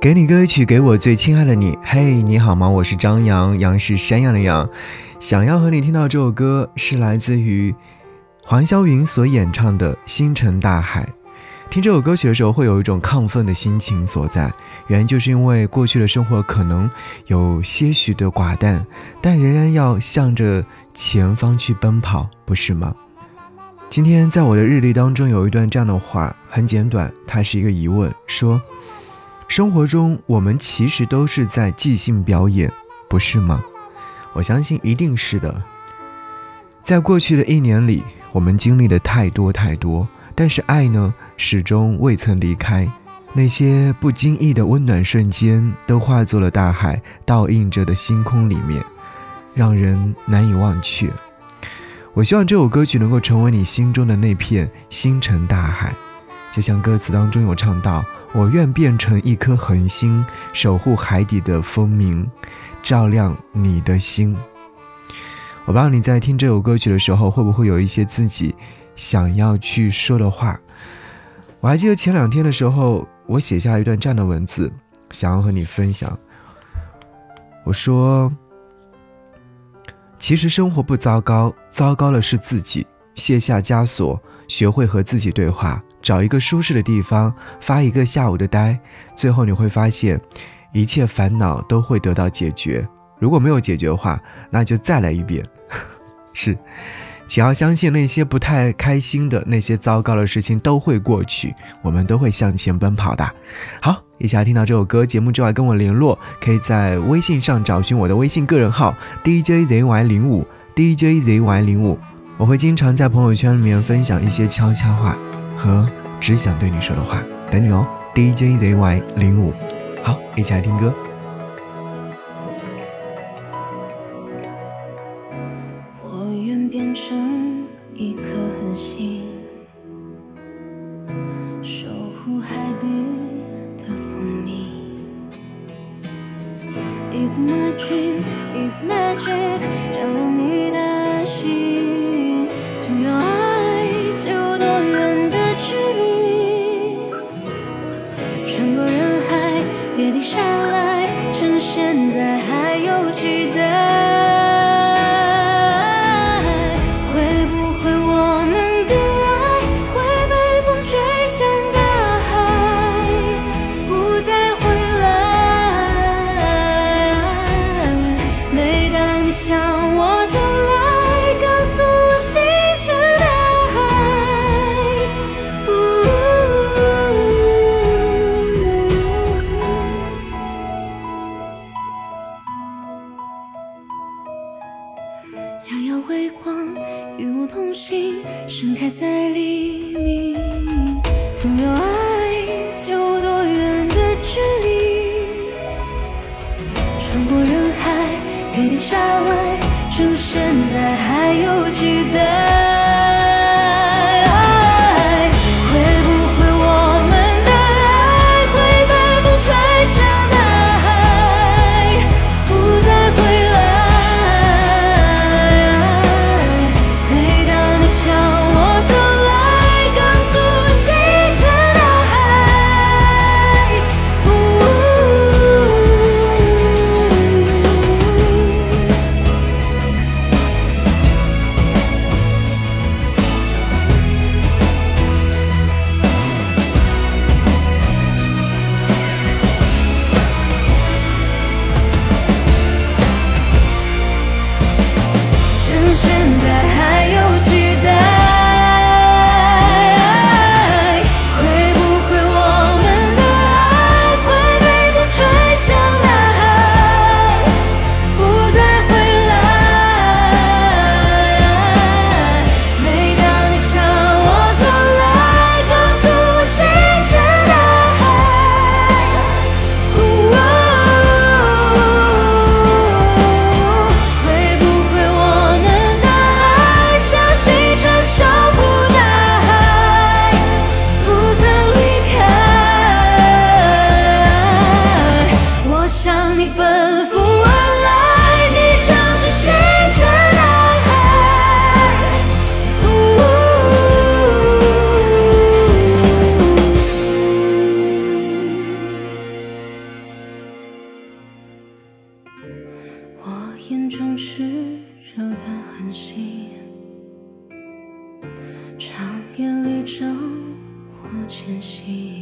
给你歌曲，给我最亲爱的你。嘿，你好吗？我是张扬，杨是山羊的羊。想要和你听到这首歌，是来自于黄霄云所演唱的《星辰大海》。听这首歌曲的时候，会有一种亢奋的心情所在。原因就是因为过去的生活可能有些许的寡淡，但仍然要向着前方去奔跑，不是吗？今天在我的日历当中有一段这样的话，很简短，它是一个疑问，说。生活中，我们其实都是在即兴表演，不是吗？我相信一定是的。在过去的一年里，我们经历的太多太多，但是爱呢，始终未曾离开。那些不经意的温暖瞬间，都化作了大海倒映着的星空里面，让人难以忘却。我希望这首歌曲能够成为你心中的那片星辰大海，就像歌词当中有唱到。我愿变成一颗恒星，守护海底的风鸣，照亮你的心。我不知道你在听这首歌曲的时候，会不会有一些自己想要去说的话。我还记得前两天的时候，我写下一段这样的文字，想要和你分享。我说：“其实生活不糟糕，糟糕的是自己。卸下枷锁，学会和自己对话。”找一个舒适的地方，发一个下午的呆，最后你会发现，一切烦恼都会得到解决。如果没有解决的话，那就再来一遍。是，请要相信那些不太开心的那些糟糕的事情都会过去，我们都会向前奔跑的。好，一起来听到这首歌。节目之外跟我联络，可以在微信上找寻我的微信个人号 DJZY 零五 DJZY 零五，我会经常在朋友圈里面分享一些悄悄话。和只想对你说的话，等你哦，DJZY 零五，好，一起来听歌。我愿变成一颗恒星，守护海底的蜂蜜。It's my dream, it's magic，别停下来，趁现在还有期待。开在黎明，From your eyes，有多远的距离？穿过人海，别停下来，趁现在还有期待。长夜里战火前行。